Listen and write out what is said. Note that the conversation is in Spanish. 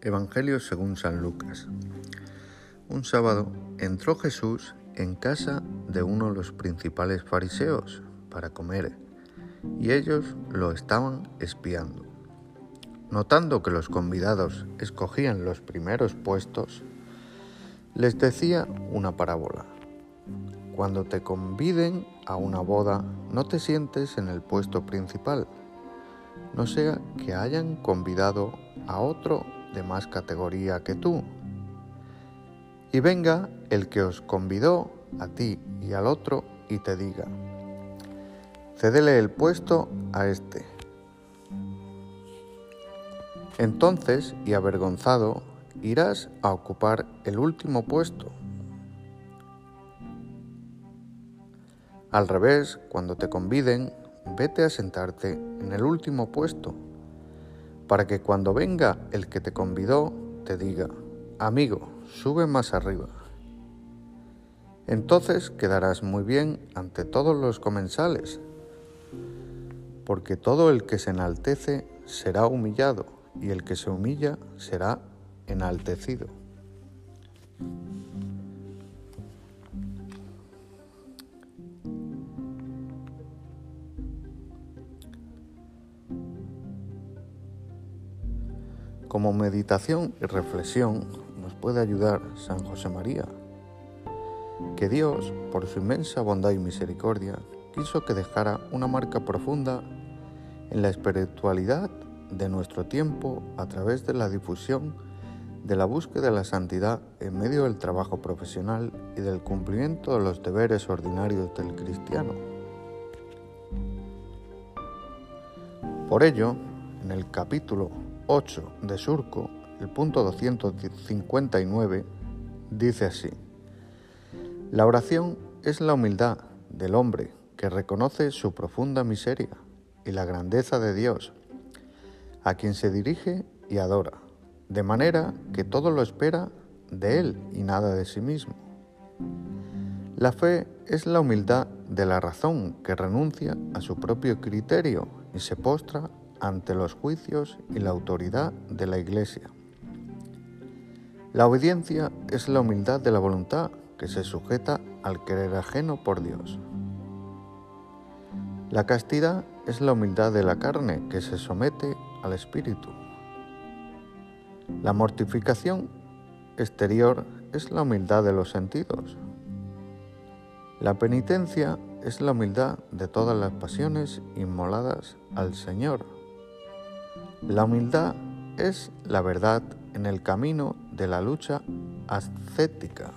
Evangelio según San Lucas. Un sábado entró Jesús en casa de uno de los principales fariseos para comer, y ellos lo estaban espiando. Notando que los convidados escogían los primeros puestos, les decía una parábola. Cuando te conviden a una boda, no te sientes en el puesto principal, no sea que hayan convidado a otro de más categoría que tú. Y venga el que os convidó a ti y al otro y te diga, cédele el puesto a este. Entonces, y avergonzado, irás a ocupar el último puesto. Al revés, cuando te conviden, vete a sentarte en el último puesto, para que cuando venga el que te convidó te diga, amigo, sube más arriba. Entonces quedarás muy bien ante todos los comensales, porque todo el que se enaltece será humillado, y el que se humilla será enaltecido. Como meditación y reflexión nos puede ayudar San José María, que Dios, por su inmensa bondad y misericordia, quiso que dejara una marca profunda en la espiritualidad de nuestro tiempo a través de la difusión de la búsqueda de la santidad en medio del trabajo profesional y del cumplimiento de los deberes ordinarios del cristiano. Por ello, en el capítulo 8 de Surco, el punto 259, dice así, La oración es la humildad del hombre que reconoce su profunda miseria y la grandeza de Dios, a quien se dirige y adora, de manera que todo lo espera de Él y nada de sí mismo. La fe es la humildad de la razón que renuncia a su propio criterio y se postra ante los juicios y la autoridad de la Iglesia. La obediencia es la humildad de la voluntad que se sujeta al querer ajeno por Dios. La castidad es la humildad de la carne que se somete al espíritu. La mortificación exterior es la humildad de los sentidos. La penitencia es la humildad de todas las pasiones inmoladas al Señor. La humildad es la verdad en el camino de la lucha ascética.